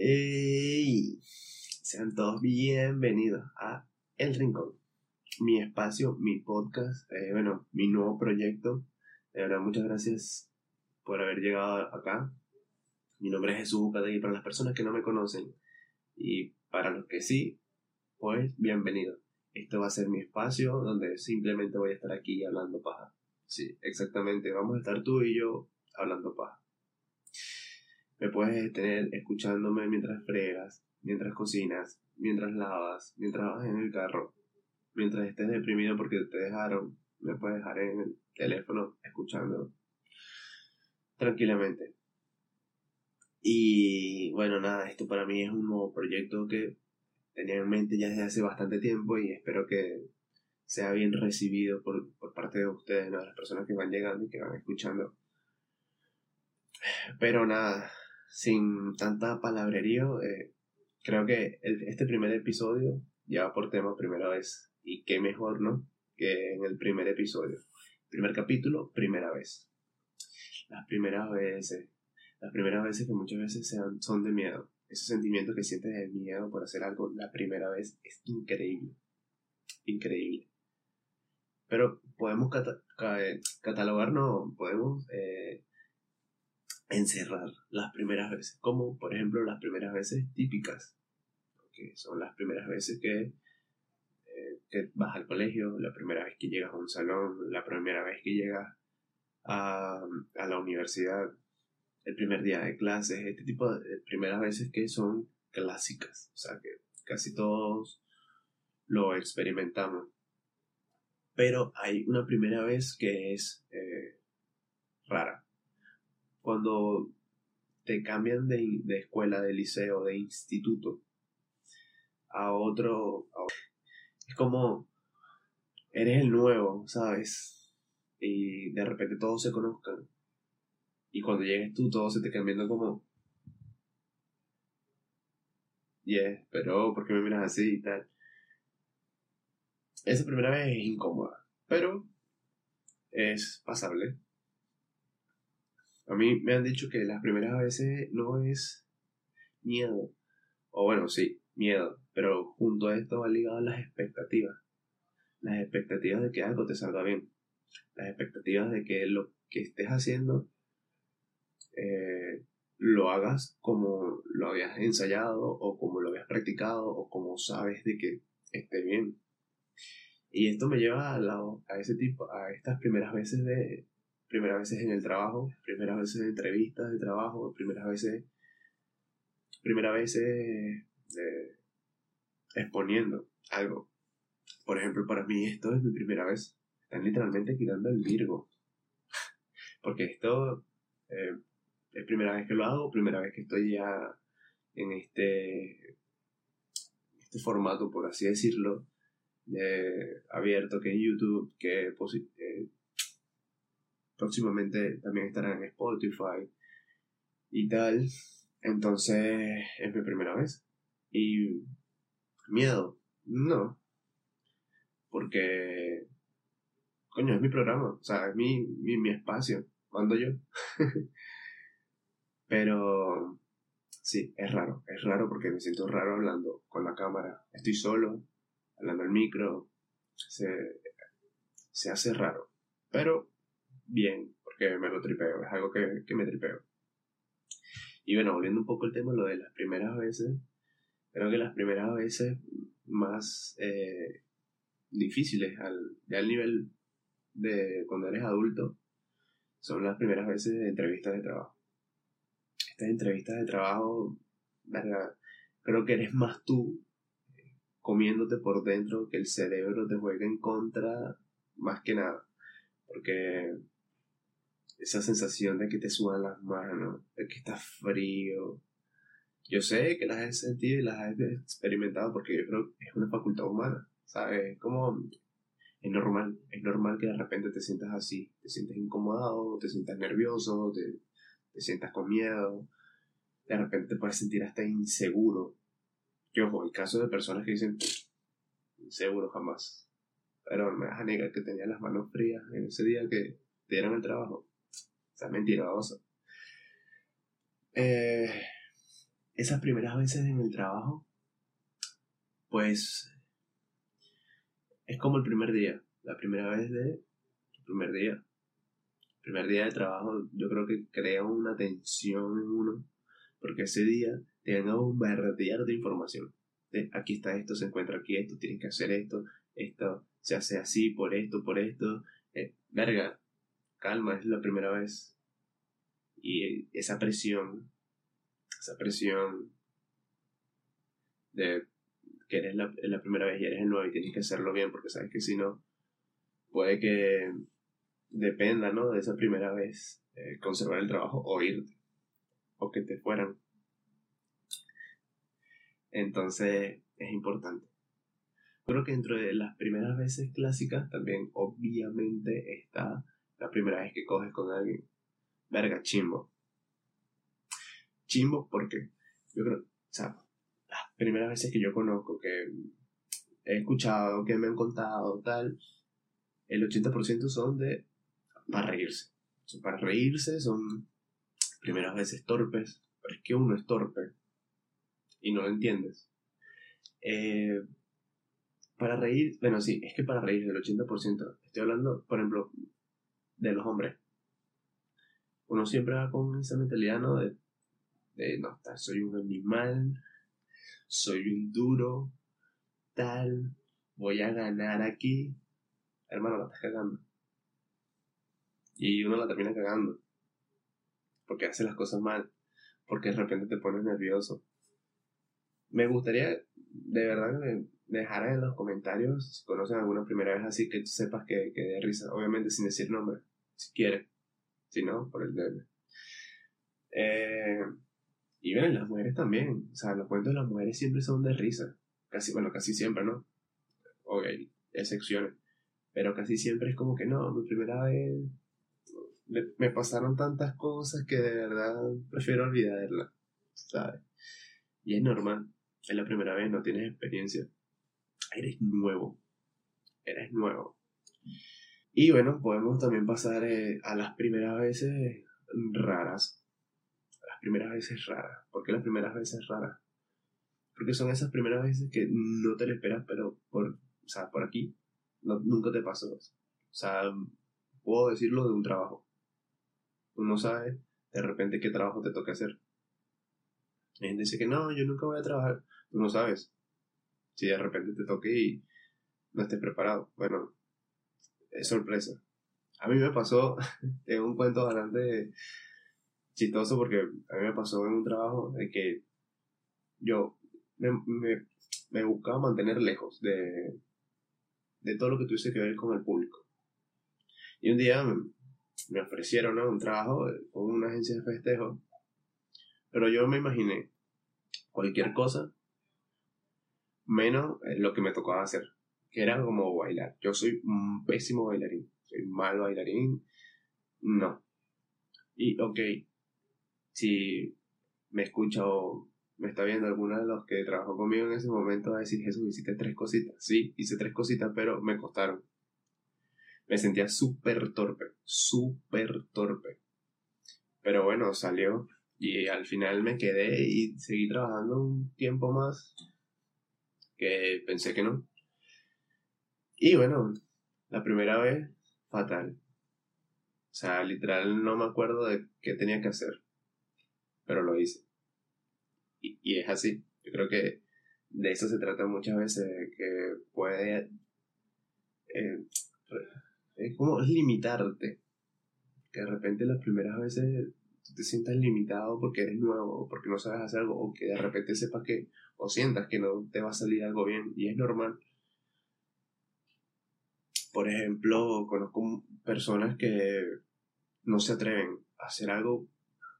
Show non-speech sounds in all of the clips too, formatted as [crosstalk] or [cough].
Hey, sean todos bienvenidos a El Rincón, mi espacio, mi podcast, eh, bueno, mi nuevo proyecto. De verdad, muchas gracias por haber llegado acá. Mi nombre es Jesús y para las personas que no me conocen y para los que sí, pues bienvenido. Esto va a ser mi espacio donde simplemente voy a estar aquí hablando paja. Sí, exactamente, vamos a estar tú y yo hablando paja. Me puedes tener escuchándome mientras fregas, mientras cocinas, mientras lavas, mientras vas en el carro, mientras estés deprimido porque te dejaron, me puedes dejar en el teléfono escuchando tranquilamente. Y bueno, nada, esto para mí es un nuevo proyecto que tenía en mente ya desde hace bastante tiempo y espero que sea bien recibido por, por parte de ustedes, de las personas que van llegando y que van escuchando. Pero nada, sin tanta palabrería, eh, creo que este primer episodio lleva por tema primera vez. Y qué mejor, ¿no? Que en el primer episodio. Primer capítulo, primera vez. Las primeras veces. Las primeras veces que muchas veces sean, son de miedo. Ese sentimiento que sientes de miedo por hacer algo la primera vez es increíble. Increíble. Pero podemos catalogar, no, podemos eh, encerrar las primeras veces, como por ejemplo las primeras veces típicas, que son las primeras veces que, eh, que vas al colegio, la primera vez que llegas a un salón, la primera vez que llegas a, a la universidad, el primer día de clases, este tipo de primeras veces que son clásicas, o sea que casi todos lo experimentamos. Pero hay una primera vez que es eh, cuando te cambian de, de, escuela, de liceo, de instituto a otro, es como eres el nuevo, ¿sabes? Y de repente todos se conozcan. Y cuando llegues tú, todos se te cambiando como. Yeah, pero ¿por qué me miras así y tal? Esa primera vez es incómoda, pero es pasable. A mí me han dicho que las primeras veces no es miedo. O bueno, sí, miedo. Pero junto a esto va ligado las expectativas. Las expectativas de que algo te salga bien. Las expectativas de que lo que estés haciendo eh, lo hagas como lo habías ensayado o como lo habías practicado o como sabes de que esté bien. Y esto me lleva a, a ese tipo, a estas primeras veces de, primeras veces en el trabajo, primeras veces en entrevistas de trabajo, primeras veces, primera veces eh, exponiendo algo. Por ejemplo, para mí esto es mi primera vez. Están literalmente quitando el Virgo. [laughs] Porque esto eh, es primera vez que lo hago, primera vez que estoy ya en este, este formato, por así decirlo, de abierto que es YouTube, que eh, próximamente también estará en Spotify y tal. Entonces es mi primera vez. Y miedo, no. Porque, coño, es mi programa, o sea, es mi, mi, espacio, mando yo. [laughs] Pero sí, es raro, es raro porque me siento raro hablando con la cámara. Estoy solo, hablando al micro, se, se hace raro. Pero bien, porque me lo tripeo, es algo que, que me tripeo. Y bueno, volviendo un poco al tema, lo de las primeras veces, creo que las primeras veces más eh, difíciles al, al nivel de cuando eres adulto son las primeras veces de entrevistas de trabajo. Estas entrevistas de trabajo, creo que eres más tú eh, comiéndote por dentro que el cerebro te juega en contra más que nada. Porque esa sensación de que te sudan las manos, de que está frío. Yo sé que las he sentido y las he experimentado porque yo creo que es una facultad humana, ¿sabes? Como es normal, es normal que de repente te sientas así, te sientes incomodado, te sientas nervioso, te, te sientas con miedo, de repente te puedes sentir hasta inseguro. Que ojo, el caso de personas que dicen, inseguro jamás. Pero me vas a negar que tenía las manos frías en ese día que te dieron el trabajo sea, mentiroso. Eh, esas primeras veces en el trabajo, pues es como el primer día, la primera vez de primer día. El primer día de trabajo yo creo que crea una tensión en uno, porque ese día te van a bombardear de información. Aquí está esto, se encuentra aquí esto, tienes que hacer esto, esto se hace así, por esto, por esto. Eh, verga, calma, es la primera vez. Y esa presión, esa presión de que eres la, la primera vez y eres el nuevo y tienes que hacerlo bien porque sabes que si no, puede que dependa, ¿no? De esa primera vez eh, conservar el trabajo o irte o que te fueran. Entonces es importante. Creo que dentro de las primeras veces clásicas también obviamente está la primera vez que coges con alguien. Verga, chimbo. Chimbo porque yo creo, o sea, las primeras veces que yo conozco, que he escuchado, que me han contado, tal, el 80% son de para reírse. para reírse son primeras veces torpes, pero es que uno es torpe y no lo entiendes. Eh, para reír, bueno, sí, es que para reír el 80%, estoy hablando, por ejemplo, de los hombres. Uno siempre va con esa mentalidad, ¿no? De, de no, soy un animal, soy un duro, tal, voy a ganar aquí. Hermano, la estás cagando. Y uno la termina cagando. Porque hace las cosas mal. Porque de repente te pones nervioso. Me gustaría, de verdad, que dejaran en los comentarios si conocen alguna primera vez así que tú sepas que, que de risa. Obviamente sin decir nombre si quiere. Si no, por el deber. Eh, y ven, las mujeres también. O sea, los cuentos de las mujeres siempre son de risa. Casi, bueno, casi siempre, ¿no? Ok, excepciones. Pero casi siempre es como que no, mi primera vez me, pasaron tantas cosas que de verdad prefiero olvidarla, ¿sabes? Y es normal. Es la primera vez, no tienes experiencia. Eres nuevo. Eres nuevo. Y bueno, podemos también pasar eh, a las primeras veces raras. Las primeras veces raras. ¿Por qué las primeras veces raras? Porque son esas primeras veces que no te lo esperas, pero por, o sea, por aquí nunca te pasó. O sea, puedo decirlo de un trabajo. Tú no sabes de repente qué trabajo te toca hacer. Hay gente dice que no, yo nunca voy a trabajar. Tú no sabes. Si de repente te toque y no estés preparado. Bueno, es sorpresa. A mí me pasó, [laughs] tengo un cuento bastante chistoso porque a mí me pasó en un trabajo de que yo me, me, buscaba mantener lejos de, de todo lo que tuviese que ver con el público. Y un día me, ofrecieron un trabajo con una agencia de festejo, pero yo me imaginé cualquier cosa menos lo que me tocaba hacer que era como bailar. Yo soy un pésimo bailarín, soy mal bailarín, no. Y ok, si me escucha o me está viendo alguno de los que trabajó conmigo en ese momento, va a decir, Jesús, hiciste tres cositas. Sí, hice tres cositas, pero me costaron. Me sentía súper torpe, súper torpe. Pero bueno, salió y al final me quedé y seguí trabajando un tiempo más que pensé que no. Y bueno, la primera vez, fatal. O sea, literal no me acuerdo de qué tenía que hacer, pero lo hice. Y, y es así. Yo creo que de eso se trata muchas veces, que puede... Eh, es como limitarte. Que de repente las primeras veces te sientas limitado porque eres nuevo porque no sabes hacer algo o que de repente sepas que o sientas que no te va a salir algo bien y es normal por ejemplo, conozco personas que no se atreven a hacer algo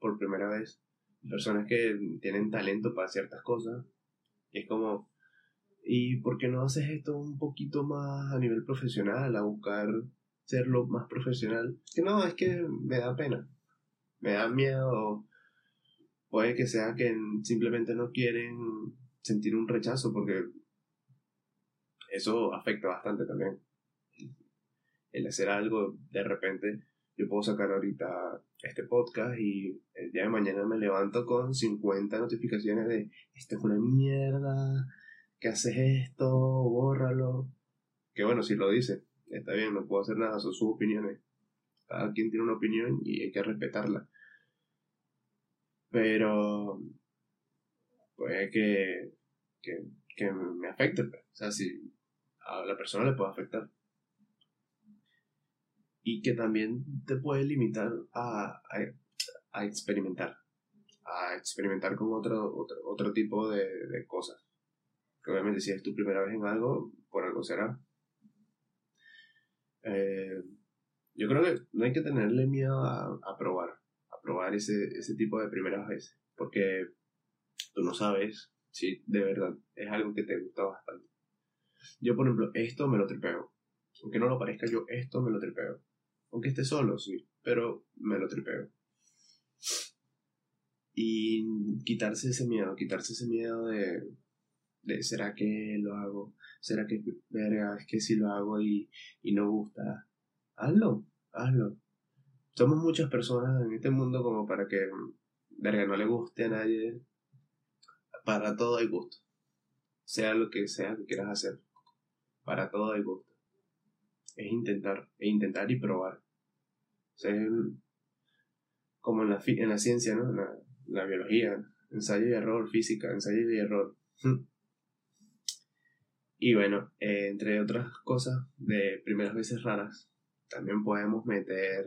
por primera vez. Personas que tienen talento para ciertas cosas. Y es como, ¿y por qué no haces esto un poquito más a nivel profesional? A buscar serlo más profesional. Que no, es que me da pena. Me da miedo. Puede que sea que simplemente no quieren sentir un rechazo porque eso afecta bastante también el hacer algo de repente yo puedo sacar ahorita este podcast y el día de mañana me levanto con 50 notificaciones de esto es una mierda, que haces esto, bórralo. Que bueno, si lo dice, está bien, no puedo hacer nada, son sus opiniones. Cada quien tiene una opinión y hay que respetarla. Pero puede que, que, que me afecte. Pues. O sea, si a la persona le puede afectar y que también te puede limitar a, a, experimentar, a experimentar con otro, otro, otro tipo de, de, cosas. Que obviamente si es tu primera vez en algo, por algo será. Eh, yo creo que no hay que tenerle miedo a, probar, a probar ese, ese tipo de primeras veces, porque tú no sabes si de verdad es algo que te gusta bastante. Yo, por ejemplo, esto me lo tripeo. Aunque no lo parezca, yo esto me lo tripeo. Aunque esté solo, sí, pero me lo tripeo. Y quitarse ese miedo, quitarse ese miedo de, de ¿será que lo hago? ¿Será que, verga, es que si lo hago y, y no gusta? Hazlo, hazlo. Somos muchas personas en este mundo como para que, verga, no le guste a nadie. Para todo hay gusto. Sea lo que sea que quieras hacer. Para todo hay gusto es intentar, e intentar y probar. Sea, como en la, en la ciencia, ¿no? La, la biología, ensayo y error, física, ensayo y error. [laughs] Y bueno, eh, entre otras cosas de primeras veces raras, también podemos meter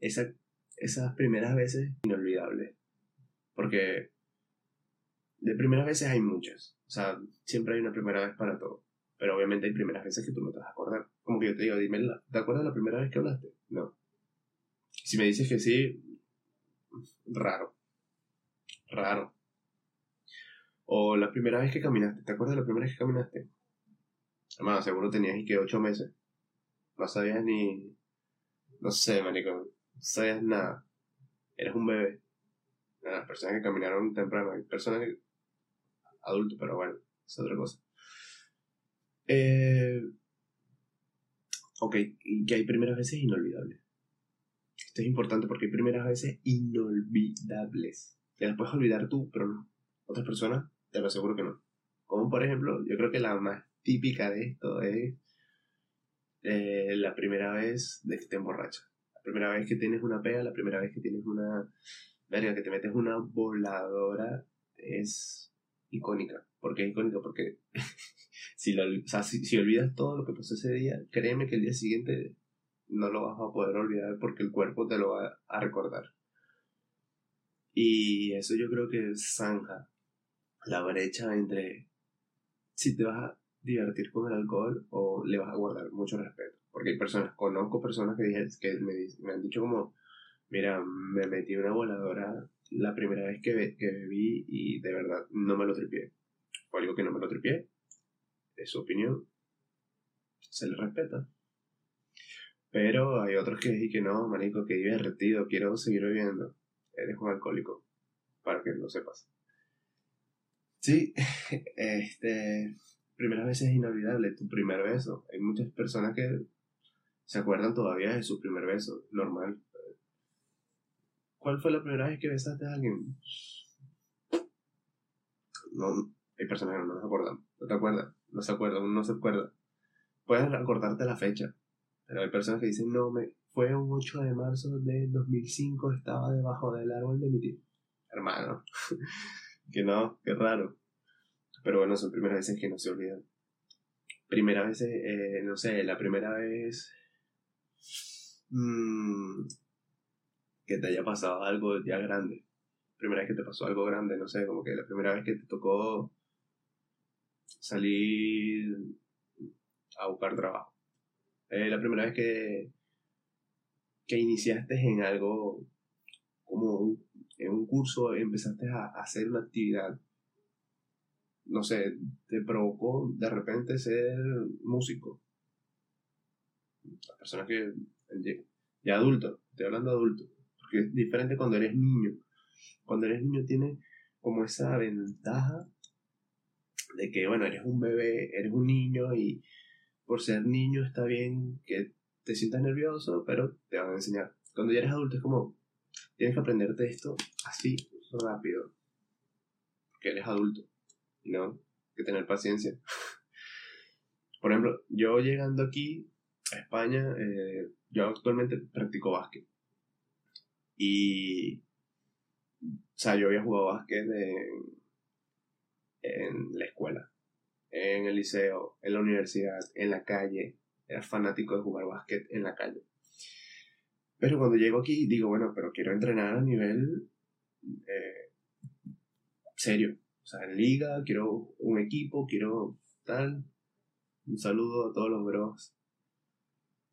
esa, esas primeras veces inolvidables. Porque de primeras veces hay muchas. O sea, siempre hay una primera vez para todo. Pero obviamente hay primeras veces que tú no te vas a acordar. Como que yo te digo, dime, ¿te acuerdas de la primera vez que hablaste? No. Si me dices que sí, raro. Raro. O la primera vez que caminaste, ¿te acuerdas de la primera vez que caminaste? Hermano, seguro tenías y que ocho meses. No sabías ni. No sé, marico. No sabías nada. Eres un bebé. Las personas que caminaron temprano. Hay personas que. adultos, pero bueno, es otra cosa. Eh, ok, y que hay primeras veces inolvidables. Esto es importante porque hay primeras veces inolvidables. Te las puedes olvidar tú, pero no. Otras personas, te lo aseguro que no. Como por ejemplo, yo creo que la más típica de esto es eh, la primera vez de que te emborrachas. La primera vez que tienes una pega, la primera vez que tienes una. Verga, que te metes una voladora es icónica. ¿Por qué es icónica? Porque [laughs] si, lo, si, olvidas todo lo que pasó ese día, créeme que el día siguiente no lo vas a poder olvidar porque el cuerpo te lo va a recordar. Y eso yo creo que zanja la brecha entre si te vas a divertir con el alcohol o le vas a guardar mucho respeto. Porque hay personas, conozco personas que, dije, que me, me, han dicho como, mira, me metí una voladora la primera vez que, bebí y de verdad no me lo tripié. Fue algo que no me lo tripié es su opinión, se le respeta. Pero hay otros que dicen que no, manico, que divertido, quiero seguir bebiendo. Eres un alcohólico, para que lo sepas. Sí, [laughs] este, primera vez es inolvidable, tu primer beso. Hay muchas personas que se acuerdan todavía de su primer beso, normal. ¿Cuál fue la primera vez que besaste a alguien? No, hay personas que no nos acuerdan. ¿No te acuerdas? no se acuerda, uno no se acuerda. Puedes acordarte la fecha, pero hay personas que dicen, no, me, fue un 8 de marzo de 2005, estaba debajo del árbol de mi tío. Hermano, [laughs] que no, qué raro. Pero bueno, son primeras veces que no se olvidan. Primera vez, eh, no sé, la primera vez mmm, que te haya pasado algo ya grande. Primera vez que te pasó algo grande, no sé, como que la primera vez que te tocó salir a buscar trabajo. Eh, la primera vez que, que iniciaste en algo como en un curso, empezaste a, hacer una actividad, no sé, te provocó de repente ser músico. Las personas que ya adulto, estoy hablando de adulto, porque es diferente cuando eres niño. Cuando eres niño tienes como esa ventaja de que, bueno, eres un bebé, eres un niño y por ser niño está bien que te sientas nervioso, pero te van a enseñar. Cuando ya eres adulto es como, tienes que aprenderte esto así rápido, que eres adulto, ¿no? Que tener paciencia. Por ejemplo, yo llegando aquí a España, eh, yo actualmente practico básquet. Y, o sea, yo había jugado básquet en, en la escuela, en el liceo, en la universidad, en la calle. Era fanático de jugar básquet en la calle. Pero cuando llego aquí digo, bueno, pero quiero entrenar a nivel eh, serio. Sea, en liga, quiero un equipo, quiero tal. Un saludo a todos los bros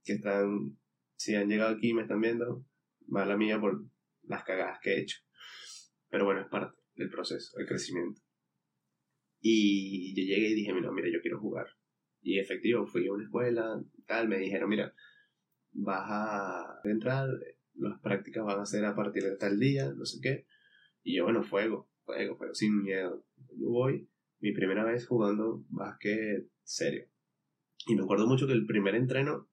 que están, si han llegado aquí y me están viendo, mala mía por las cagadas que he hecho. Pero bueno, es parte del proceso, el crecimiento. Y yo llegué y dije, mira, mira, yo quiero jugar. Y efectivo, fui a una escuela, tal, me dijeron, mira, vas a entrar, las prácticas van a ser a partir de tal día, no sé qué. Y yo, bueno, fuego, fuego, fuego, sin miedo. Yo voy, mi primera vez jugando básquet serio. Y me acuerdo mucho que el primer entreno,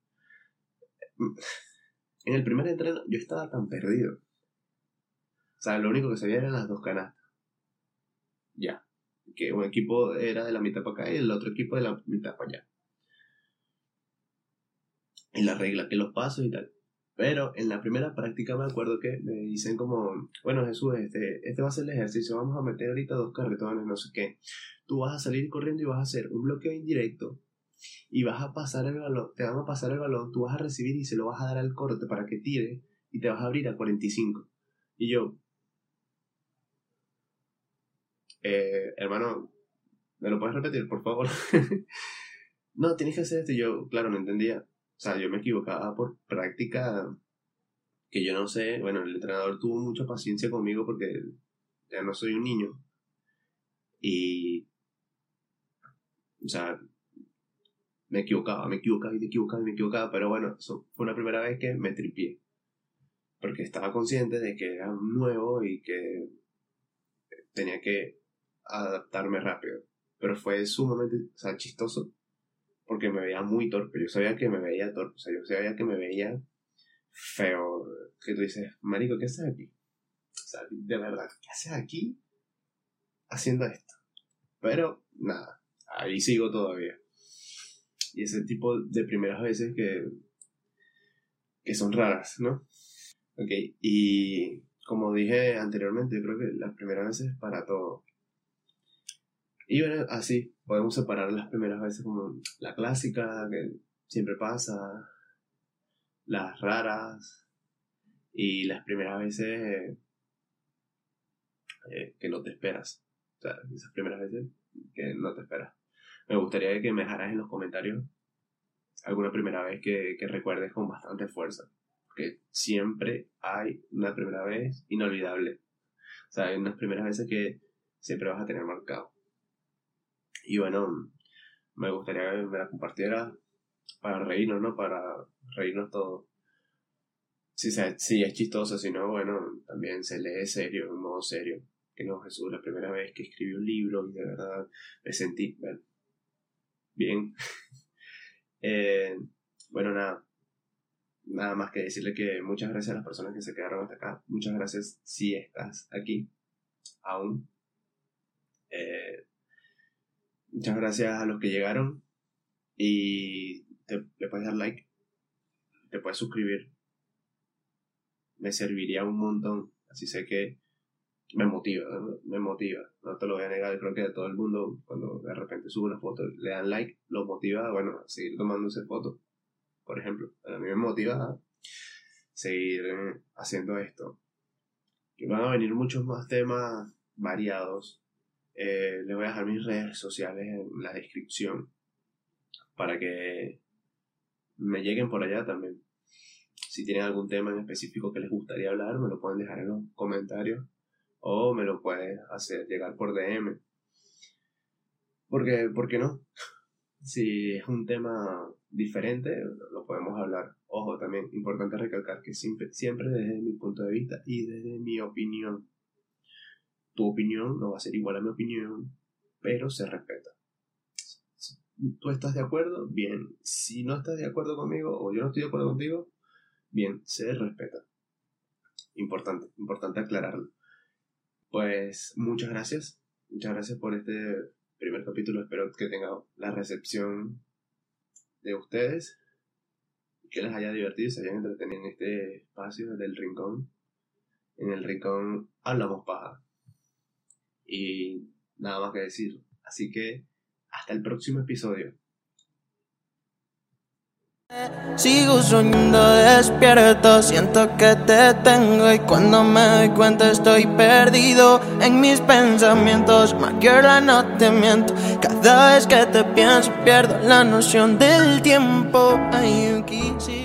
[laughs] en el primer entreno yo estaba tan perdido. O sea, lo único que sabía eran las dos canastas. Ya. Que un equipo era de la mitad para acá y el otro equipo de la mitad para allá y la regla, que los pasos y tal. Pero en la primera práctica me acuerdo que me dicen como, bueno Jesús, este, este va a ser el ejercicio, vamos a meter ahorita dos carretones, no sé qué. Tú vas a salir corriendo y vas a hacer un bloqueo indirecto y vas a pasar el balón, te van a pasar el balón, tú vas a recibir y se lo vas a dar al corte para que tire y te vas a abrir a 45. Y yo, eh, hermano, ¿me lo puedes repetir, por favor? [laughs] no, tienes que hacer esto. Y yo, claro, no entendía. O sea, yo me equivocaba por práctica que yo no sé, bueno, el entrenador tuvo mucha paciencia conmigo porque ya no soy un niño. Y, o sea, me equivocaba, me equivocaba y me equivocaba y me equivocaba, pero bueno, fue la primera vez que me tripié. Porque estaba consciente de que era nuevo y que tenía que adaptarme rápido. Pero fue sumamente, o sea, chistoso porque me veía muy torpe. Yo sabía que me veía torpe, o sea, yo sabía que me veía feo. Que tú dices, Marico, ¿qué haces aquí? O sea, de verdad, ¿qué haces aquí haciendo esto? Pero nada, ahí sigo todavía. Y ese tipo de primeras veces que, que son raras, ¿no? Ok, y como dije anteriormente, yo creo que las primeras veces para todo. Y bueno, así, podemos separar las primeras veces como la clásica, que siempre pasa, las raras, y las primeras veces eh, que no te esperas. O sea, esas primeras veces que no te esperas. Me gustaría que me dejaras en los comentarios alguna primera vez que, que recuerdes con bastante fuerza. Porque siempre hay una primera vez inolvidable. O sea, hay unas primeras veces que siempre vas a tener marcado. Y bueno, me gustaría que me la compartiera para reírnos, ¿no? Para reírnos todos. Si, si es chistoso, si no, bueno, también se lee serio, en modo serio. Que no, Jesús, la primera vez que escribí un libro y de verdad me sentí bien. [laughs] eh, bueno, nada. Nada más que decirle que muchas gracias a las personas que se quedaron hasta acá. Muchas gracias si estás aquí aún. Eh, Muchas gracias a los que llegaron. Y te, le puedes dar like, te puedes suscribir. Me serviría un montón, así sé que me motiva, me motiva, no te lo voy a negar, creo que a todo el mundo cuando de repente sube una foto, le dan like, lo motiva, bueno, a seguir tomándose fotos, por ejemplo, a mí me motiva a seguir eh, haciendo esto. Que van a venir muchos más temas variados, eh, les voy a dejar mis redes sociales en la descripción para que me lleguen por allá también. Si tienen algún tema en específico que les gustaría hablar, me lo pueden dejar en los comentarios o me lo pueden hacer llegar por DM. Porque, ¿por qué no? [laughs] Si es un tema diferente, lo podemos hablar. Ojo, también importante recalcar que siempre desde mi punto de vista y desde mi opinión tu opinión no va a ser igual a mi opinión, pero se respeta. tú estás de acuerdo, bien. Si no estás de acuerdo conmigo o yo no estoy de acuerdo contigo, bien, se respeta. Importante, importante aclararlo. Pues muchas gracias. Muchas gracias por este primer capítulo. Espero que tenga la recepción de ustedes. Que les haya divertido, se hayan entretenido en este espacio del rincón. En el rincón hablamos paja. Y nada más que decir. Así que hasta el próximo episodio. Sigo soñando despierto, siento que te tengo y cuando me doy cuenta estoy perdido en mis pensamientos. Maquera, no te miento, cada vez que te pienso pierdo la noción del tiempo. Ay, sí.